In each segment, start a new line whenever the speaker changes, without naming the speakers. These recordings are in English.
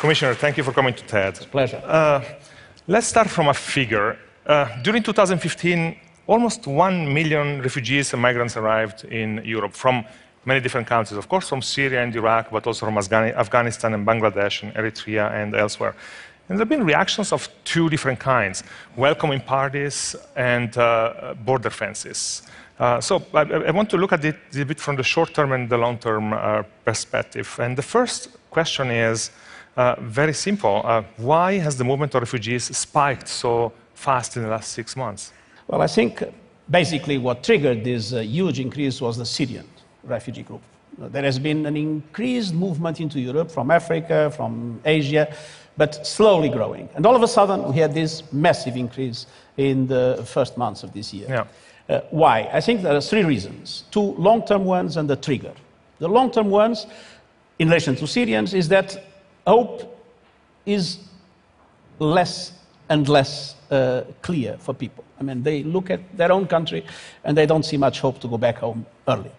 Commissioner, thank you for coming to TED.
It's a pleasure.
Uh, let's start from a figure. Uh, during 2015, almost 1 million refugees and migrants arrived in Europe from many different countries, of course, from Syria and Iraq, but also from Afghanistan and Bangladesh and Eritrea and elsewhere. And there have been reactions of two different kinds welcoming parties and uh, border fences. Uh, so I, I, want to look at it a bit from the short term and the long term uh, perspective. And the first question is very simple uh, why has the movement of refugees spiked so fast in the last six months?
Well, I think basically what triggered this uh, huge increase was the Syrian refugee group. There has been an increased movement into Europe from Africa, from Asia, but slowly growing. And all of a sudden, we had this massive increase in the first months of this year.
Yeah.
Uh, why? I think there are three reasons two long term ones and the trigger. The long term ones, in relation to Syrians, is that hope is less and less uh, clear for people. I mean, they look at their own country and they don't see much hope to go back home early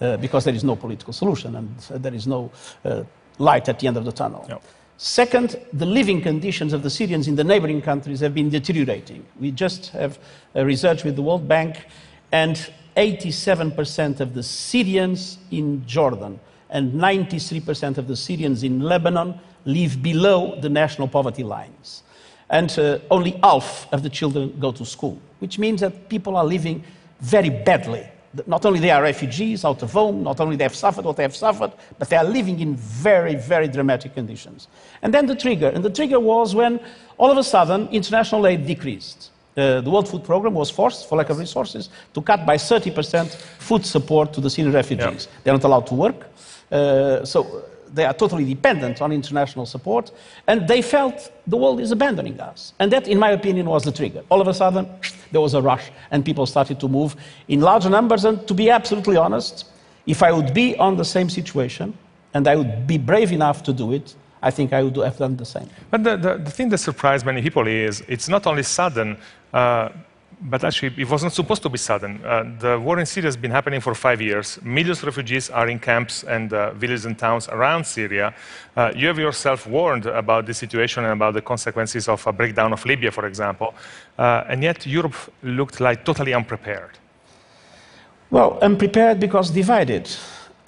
uh, because there is no political solution and there is no uh, light at the end of the tunnel. Second, the living conditions of the Syrians in the neighboring countries have been deteriorating. We just have a research with the World Bank, and 87% of the Syrians in Jordan and 93% of the Syrians in Lebanon live below the national poverty lines. And uh, only half of the children go to school, which means that people are living very badly not only they are refugees out of home, not only they have suffered what they have suffered, but they are living in very, very dramatic conditions. And then the trigger, and the trigger was when all of a sudden international aid decreased. Uh, the World Food Programme was forced, for lack of resources, to cut by 30% food support to the Syrian refugees. Yeah. They're not allowed to work. Uh, so they are totally dependent on international support, and they felt the world is abandoning us. And that, in my opinion, was the trigger. All of a sudden, there was a rush, and people started to move in large numbers. And to be absolutely honest, if I would be on the same situation, and I would be brave enough to do it, I think I would have done the same.
But the, the, the thing that surprised many people is it's not only sudden. Uh, but actually, it wasn't supposed to be sudden. Uh, the war in Syria has been happening for five years. Millions of refugees are in camps and uh, villages and towns around Syria. Uh, you have yourself warned about the situation and about the consequences of a breakdown of Libya, for example. Uh, and yet, Europe looked like totally unprepared.
Well, unprepared because divided.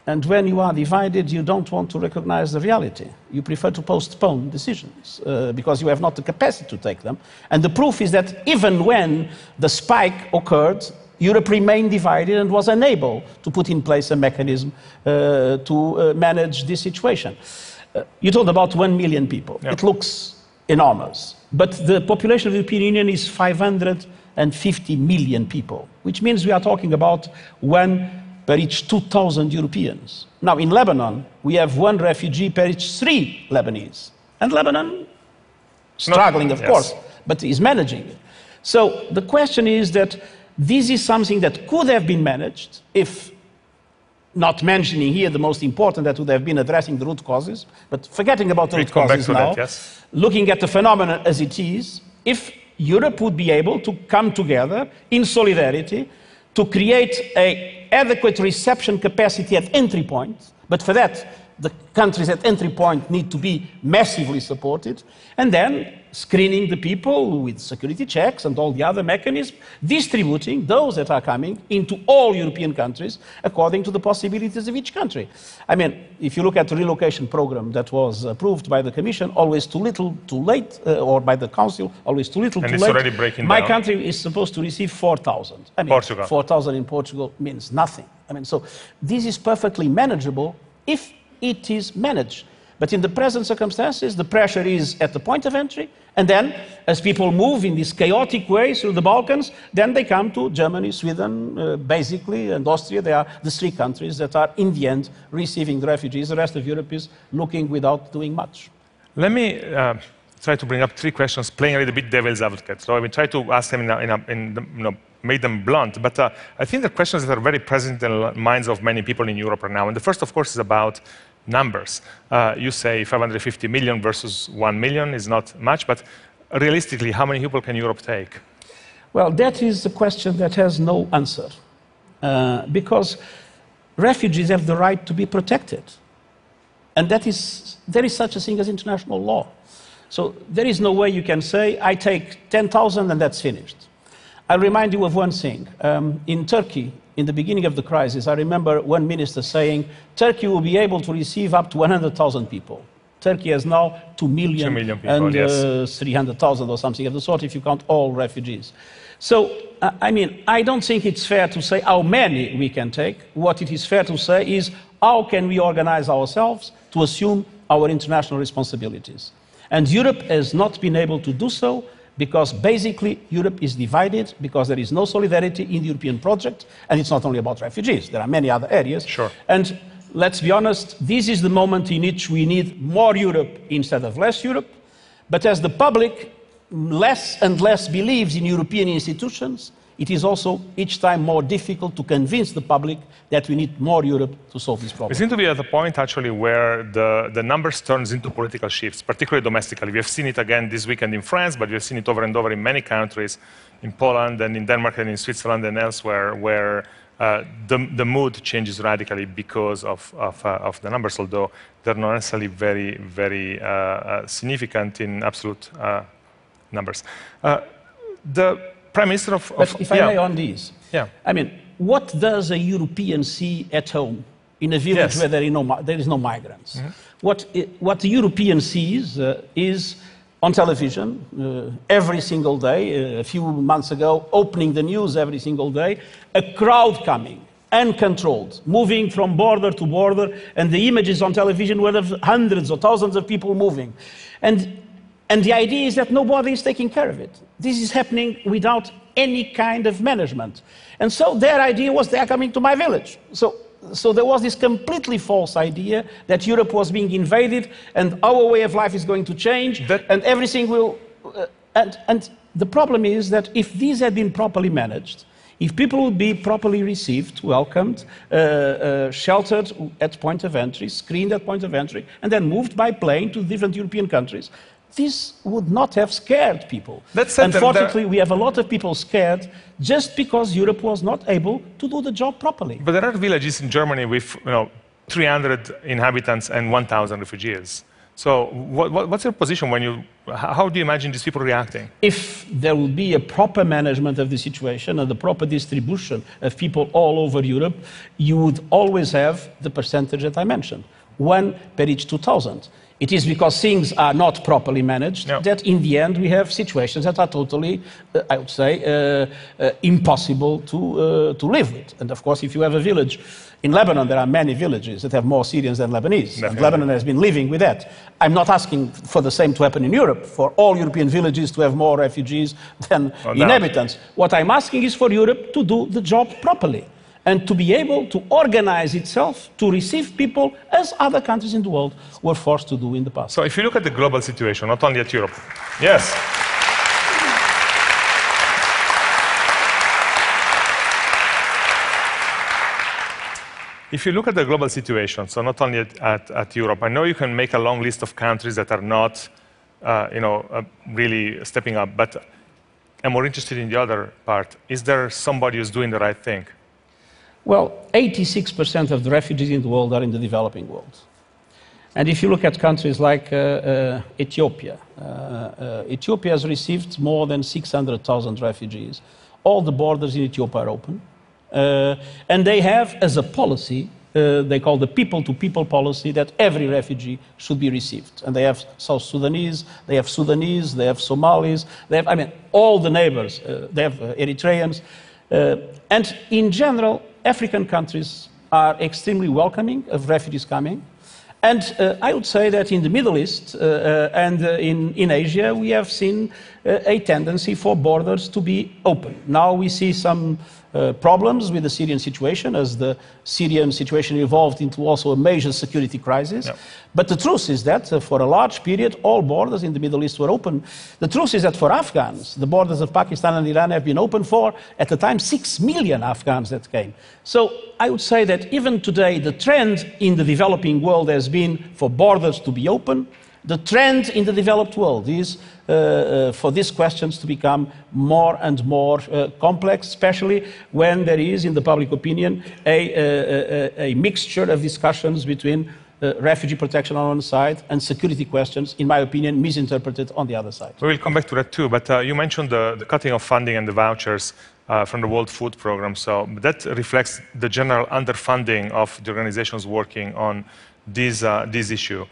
And when you are divided, you don't want to recognize the reality. You prefer to postpone decisions uh, because you have not the capacity to take them. And the proof is that even when the spike occurred, Europe remained divided and was unable to put in place a mechanism uh, to uh, manage this situation. Uh, you told about 1 million people. It looks enormous. But the population of the European Union is 550 million people, which means we are talking about one per each 2,000 Europeans. Now, in Lebanon, we have one refugee per each three Lebanese. And Lebanon, struggling, of yes. course, but is managing it. So the question is that this is something that could have been managed if not mentioning here the most important that would have been addressing the root causes, but forgetting about the root causes now,
that, yes.
looking at the phenomenon as it is, if Europe would be able to come together in solidarity to create an adequate reception capacity at entry point, but for that, the countries at entry point need to be massively supported, and then screening the people with security checks and all the other mechanisms, distributing those that are coming into all European countries according to the possibilities of each country. I mean, if you look at the relocation program that was approved by the Commission, always too little, too late, uh, or by the Council, always too little,
and
too
it's
late.
Already breaking
My
down.
country is supposed to receive 4,000. I mean,
Portugal.
4,000 in Portugal means nothing. I mean, so this is perfectly manageable if it is managed. But in the present circumstances, the pressure is at the point of entry, and then as people move in this chaotic way through the Balkans, then they come to Germany, Sweden, uh, basically, and Austria. They are the three countries that are, in the end, receiving the refugees. The rest of Europe is looking without doing much.
Let me uh, try to bring up three questions, playing a little bit devil's advocate. So I will try to ask them in, a, in, a, in the, you know, make them blunt. But uh, I think the questions that are very present in the minds of many people in Europe right now. And the first, of course, is about numbers. Uh, you say 550 million versus 1 million is not much, but realistically, how many people can Europe take?
Well, that is a question that has no answer. Uh, because refugees have the right to be protected. And that is, there is such a thing as international law. So there is no way you can say, I take 10,000 and that's finished. I'll remind you of one thing. Um, in Turkey, in the beginning of the crisis, I remember one minister saying Turkey will be able to receive up to 100,000 people. Turkey has now 2 million,
2 million people,
and
yes.
uh, 300,000 or something of the sort if you count all refugees. So, uh, I mean, I don't think it's fair to say how many we can take. What it is fair to say is how can we organize ourselves to assume our international responsibilities. And Europe has not been able to do so because basically Europe is divided because there is no solidarity in the European project. And it's not only about refugees, there are many other areas.
Sure.
And let's be honest, this is the moment in which we need more Europe instead of less Europe. But as the public less and less believes in European institutions, it is also each time more difficult to convince the public that we need more Europe to solve this problem.
We seem to be at a point actually where the, the numbers turns into political shifts, particularly domestically. We have seen it again this weekend in France, but we have seen it over and over in many countries, in Poland and in Denmark and in Switzerland and elsewhere, where uh, the, the mood changes radically because of, of, uh, of the numbers, although they're not necessarily very, very uh, uh, significant in absolute uh, numbers. Uh, the Prime Minister of... of
But if I
yeah,
may on this,
yeah.
I mean, what does a European see at home in a village
Yes. Mm-hmm.
where there is no, there is no migrants? What, i- what the European sees uh, is on television uh, every single day, uh, a few months ago, opening the news every single day, a crowd coming, uncontrolled, moving from border to border, and the images on television were of hundreds or thousands of people moving. And and the idea is that nobody is taking care of it. This is happening without any kind of management. And so their idea was they are coming to my village. So, so there was this completely false idea that Europe was being invaded and our way of life is going to change
That-
and everything will. Uh, and, and the problem is that if these had been properly managed, if people would be properly received, welcomed, uh, uh, sheltered at point of entry, screened at point of entry, and then moved by plane to different European countries, this would not have scared people.
Said, there-
Unfortunately, we have a lot of people scared just because Europe was not able to do the job properly.
But there are villages in Germany with you know, 300 inhabitants and 1,000 refugees. So what, what, what's your position when you, how do you imagine these people reacting?
if there will be a proper management of the situation and the proper distribution of people all over Europe, you would always have the percentage that I mentioned, one per each 2,000. It is because things are not properly managed
No.
that in the end we have situations that are totally, uh, I would say, uh, uh, impossible to, uh, to live with. And of course, if you have a village, in Lebanon there are many villages that have more Syrians than Lebanese. And Lebanon has been living with that. I'm not asking for the same to happen in Europe, for all European villages to have more refugees than
No
inhabitants. What I'm asking is for Europe to do the job properly and to be able to organize itself to receive people as other countries in the world were forced to do in the past.
So if you look at the global situation, not only at Europe, yes. If you look at the global situation, so not only at, at, at Europe, I know you can make a long list of countries that are not, uh, you know, uh, really stepping up, but I'm more interested in the other part. Is there somebody who's doing the right thing?
Well, 86% of the refugees in the world are in the developing world. And if you look at countries like uh, uh, Ethiopia, uh, uh, Ethiopia has received more than 600,000 refugees. All the borders in Ethiopia are open. Uh, and they have, as a policy, uh, they call the people to people policy, that every refugee should be received. And they have South Sudanese, they have Sudanese, they have Somalis, they have, I mean, all the neighbors, they have Eritreans. And in general, African countries are extremely welcoming of refugees coming. And uh, I would say that in the Middle East uh, uh, and uh, in, in Asia, we have seen uh, a tendency for borders to be open. Now we see some uh, problems with the Syrian situation as the Syrian situation evolved into also a major security crisis.
Yeah.
But the truth is that uh, for a large period, all borders in the Middle East were open. The truth is that for Afghans, the borders of Pakistan and Iran have been open for, at the time, six million Afghans that came. So I would say that even today, the trend in the developing world has been for borders to be open. The trend in the developed world is uh, uh, for these questions to become more and more uh, complex, especially when there is, in the public opinion, a, a, a, mixture of discussions between uh, refugee protection on one side and security questions, in my opinion, misinterpreted on the other side.
We will come back to that too, but uh, you mentioned the, the, cutting of funding and the vouchers uh, from the World Food Program. So that reflects the general underfunding of the organizations working on this, this issue.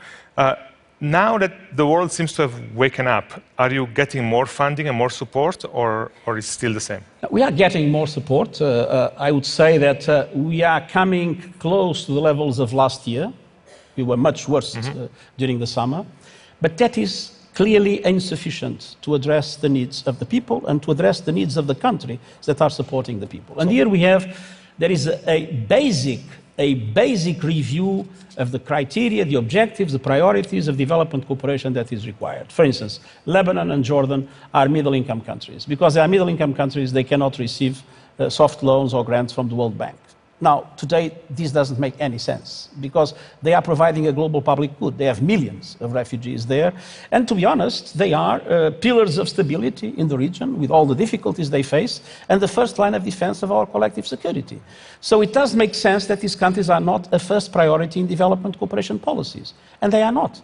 Now that the world seems to have waken up, are you getting more funding and more support, or, or is it still the same?
We are getting more support. Uh, uh, I would say that uh, we are coming close to the levels of last year. We were much worse mm-hmm. during the summer. But that is clearly insufficient to address the needs of the people and to address the needs of the country that are supporting the people. And here we have, there is a, a basic a basic review of the criteria, the objectives, the priorities of development cooperation that is required. For instance, Lebanon and Jordan are middle income countries. Because they are middle income countries, they cannot receive uh, soft loans or grants from the World Bank. Now, today, this doesn't make any sense because they are providing a global public good. They have millions of refugees there. And to be honest, they are uh, pillars of stability in the region with all the difficulties they face and the first line of defense of our collective security. So it does make sense that these countries are not a first priority in development cooperation policies. And they are not.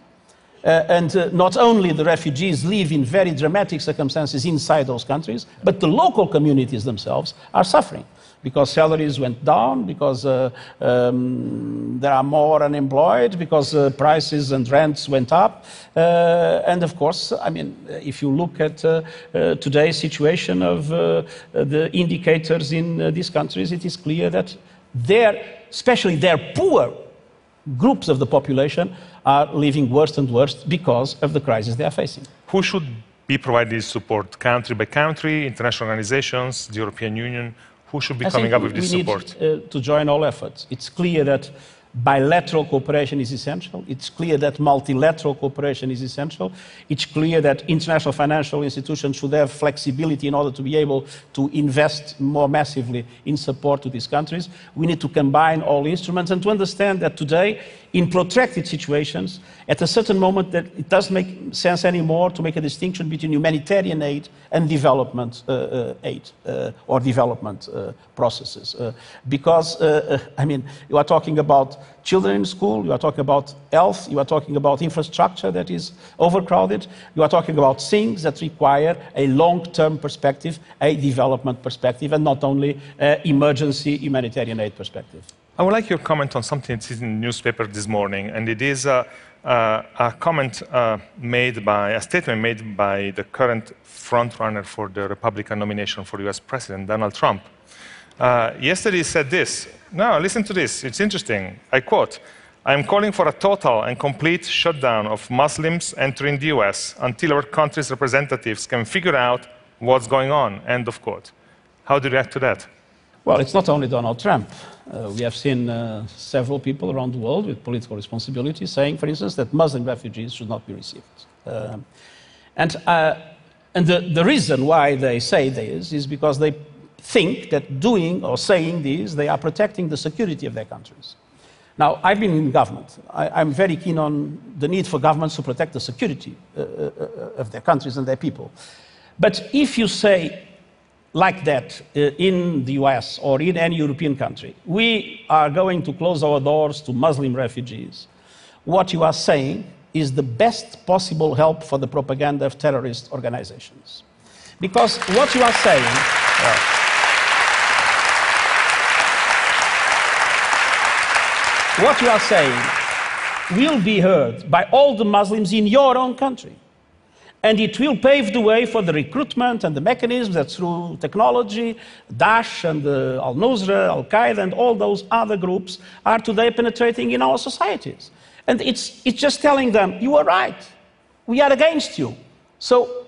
Uh, and uh, not only the refugees live in very dramatic circumstances inside those countries, but the local communities themselves are suffering because salaries went down, because uh, um, there are more unemployed, because uh, prices and rents went up. Uh, and of course, I mean, if you look at uh, uh, today's situation of uh, the indicators in these countries, it is clear that their, especially their poor groups of the population, are living worse and worse because of the crisis they are facing.
Who should be providing support? Country by country, international organizations, the European Union? Who should be I coming up with this support?
We need uh, to join all efforts. It's clear that bilateral cooperation is essential. It's clear that multilateral cooperation is essential. It's clear that international financial institutions should have flexibility in order to be able to invest more massively in support to these countries. We need to combine all instruments and to understand that today in protracted situations, at a certain moment, that it doesn't make sense anymore to make a distinction between humanitarian aid and development uh, uh, aid uh, or development uh, processes. Uh, because, uh, I mean, you are talking about children in school, you are talking about health, you are talking about infrastructure that is overcrowded, you are talking about things that require a long term perspective, a development perspective, and not only emergency humanitarian aid perspective.
I would like your comment on something that's in the newspaper this morning, and it is a, a, a comment uh, made by, a statement made by the current frontrunner for the Republican nomination for US President, Donald Trump. Uh, yesterday he said this. Now, listen to this. It's interesting. I quote, I am calling for a total and complete shutdown of Muslims entering the US until our country's representatives can figure out what's going on. End of quote. How do you react to that?
Well, it's not only Donald Trump. Uh, we have seen uh, several people around the world with political responsibility saying, for instance, that Muslim refugees should not be received. Uh, and and the, the reason why they say this is because they think that doing or saying this, they are protecting the security of their countries. Now, I've been in government. I, am very keen on the need for governments to protect the security uh, uh, of their countries and their people. But if you say like that uh, in the US or in any European country, we are going to close our doors to Muslim refugees. What you are saying is the best possible help for the propaganda of terrorist organizations. Because what you are saying. What you are saying will be heard by all the Muslims in your own country. And it will pave the way for the recruitment and the mechanisms that through technology, Daesh and uh, Al Nusra, Al Qaeda, and all those other groups are today penetrating in our societies. And it's, it's just telling them, you are right, we are against you. So,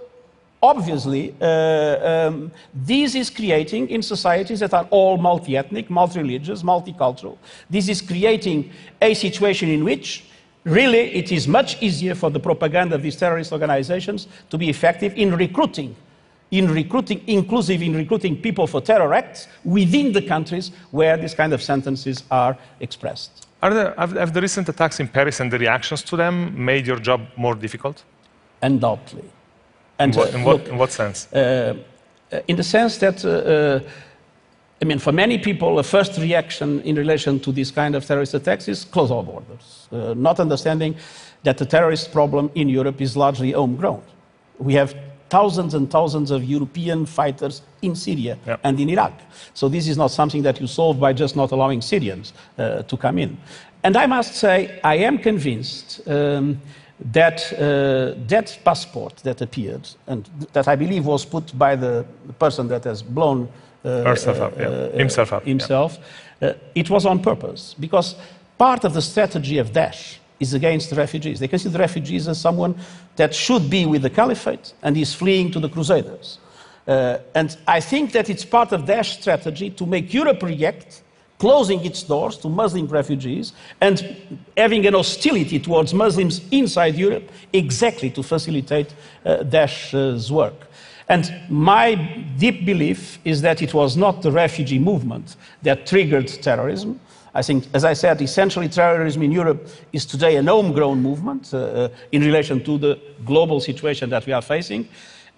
obviously, uh, um, this is creating in societies that are all multi ethnic, multi religious, multicultural, this is creating a situation in which really it is much easier for the propaganda of these terrorist organizations to be effective in recruiting in recruiting inclusive in recruiting people for terror acts within the countries where these kind of sentences are expressed.
Are there, have, have the recent attacks in paris and the reactions to them made your job more difficult?
Undoubtedly
and in what, in what, look, in what sense
uh, in the sense that uh, uh I mean, for many people, the first reaction in relation to this kind of terrorist attacks is close our borders, uh, not understanding that the terrorist problem in Europe is largely homegrown. We have thousands and thousands of European fighters in Syria
Yep.
and in Iraq. So this is not something that you solve by just not allowing Syrians uh, to come in. And I must say, I am convinced um, that uh, that passport that appeared, and that I believe was put by the person that has blown uh,
Herself up, yeah. Himself up, yeah.
himself, uh, it was on purpose because part of the strategy of Daesh is against the refugees. They consider refugees as someone that should be with the caliphate and is fleeing to the crusaders. Uh, and I think that it's part of Daesh strategy to make Europe react, closing its doors to Muslim refugees and having an hostility towards Muslims inside Europe exactly to facilitate uh, Daesh's work. And my deep belief is that it was not the refugee movement that triggered terrorism. I think, as I said, essentially terrorism in Europe is today an homegrown movement uh, uh, in relation to the global situation that we are facing.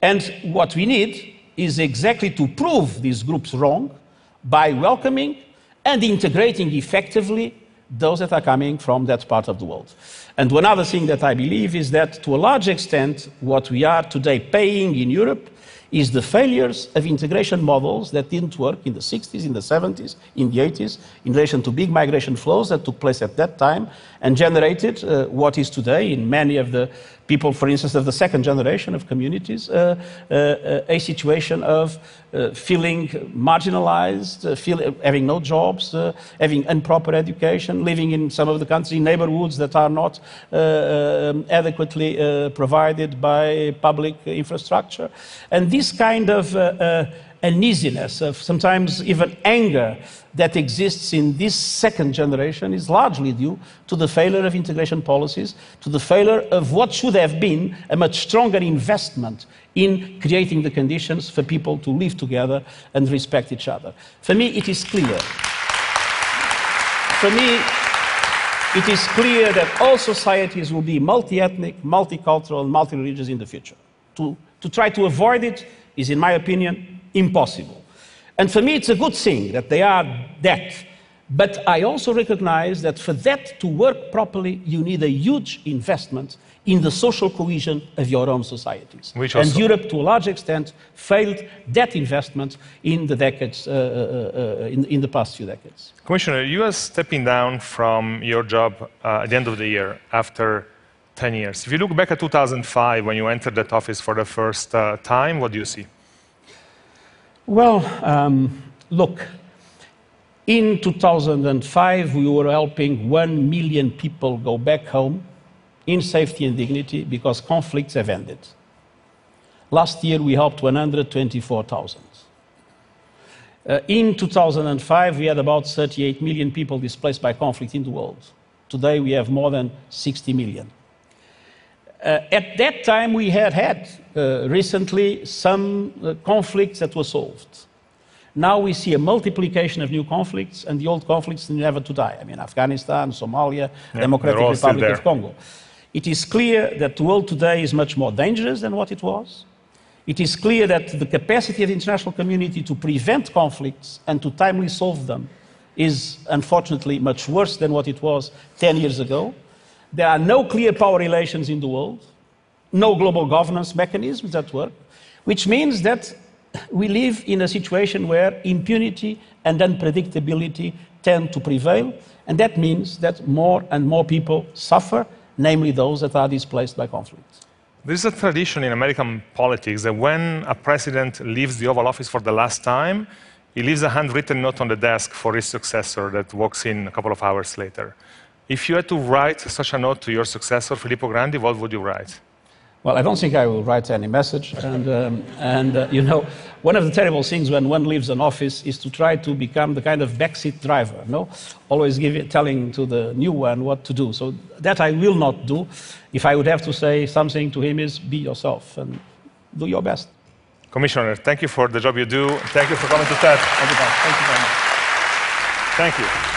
And what we need is exactly to prove these groups wrong by welcoming and integrating effectively those that are coming from that part of the world. And one other thing that I believe is that to a large extent, what we are today paying in Europe is the failures of integration models that didn't work in the 60s, in the 70s, in the 80s, in relation to big migration flows that took place at that time and generated uh, what is today in many of the people, for instance, of the second generation of communities, uh, uh, a situation of uh, feeling marginalized, uh, feel, having no jobs, uh, having improper education, living in some of the countries, neighborhoods that are not uh, um, adequately provided by public infrastructure. And this kind of uneasiness, of sometimes even anger that exists in this second generation is largely due to the failure of integration policies, to the failure of what should have been a much stronger investment in creating the conditions for people to live together and respect each other. For me, it is clear. For me, it is clear that all societies will be multi ethnic, multicultural, and multi religious in the future. To, to try to avoid it is, in my opinion, impossible. And for me, it's a good thing that they are that. But I also recognize that for that to work properly, you need a huge investment in the social cohesion of your own societies.
Which
and Europe, to a large extent, failed that investment in the decades, uh, uh, uh, in, in the past few decades.
Commissioner, you are stepping down from your job uh, at the end of the year after 10 years. If you look back at 2005, when you entered that office for the first uh, time, what do you see?
Well, um, look, in 2005, we were helping one million people go back home in safety and dignity because conflicts have ended. Last year, we helped 124,000. Uh, in 2005, we had about 38 million people displaced by conflict in the world. Today, we have more than 60 million. Uh, at that time, we had had uh, recently some uh, conflicts that were solved. Now we see a multiplication of new conflicts, and the old conflicts never to die. I mean, Afghanistan, Somalia, Democratic
all still
Republic of. Congo. It is clear that the world today is much more dangerous than what it was. It is clear that the capacity of the international community to prevent conflicts and to timely solve them is unfortunately much worse than what it was 10 years ago. There are no clear power relations in the world, no global governance mechanisms at work, which means that we live in a situation where impunity and unpredictability tend to prevail, and that means that more and more people suffer, namely those that are displaced by conflict.
There's a tradition in American politics that when a president leaves the Oval Office for the last time, he leaves a handwritten note on the desk for his successor that walks in a couple of hours later. If you had to write such a note to your successor, Filippo Grandi, what would you write?
Well, I don't think I will write any message. And, um, and uh, you know, one of the terrible things when one leaves an office is to try to become the kind of backseat driver, no? Always give, telling to the new one what to do. So that I will not do. If I would have to say something to him is be yourself and do your best.
Commissioner, thank you for the job you do. Thank you for coming to TED.
All the. Thank you very much.
Thank you.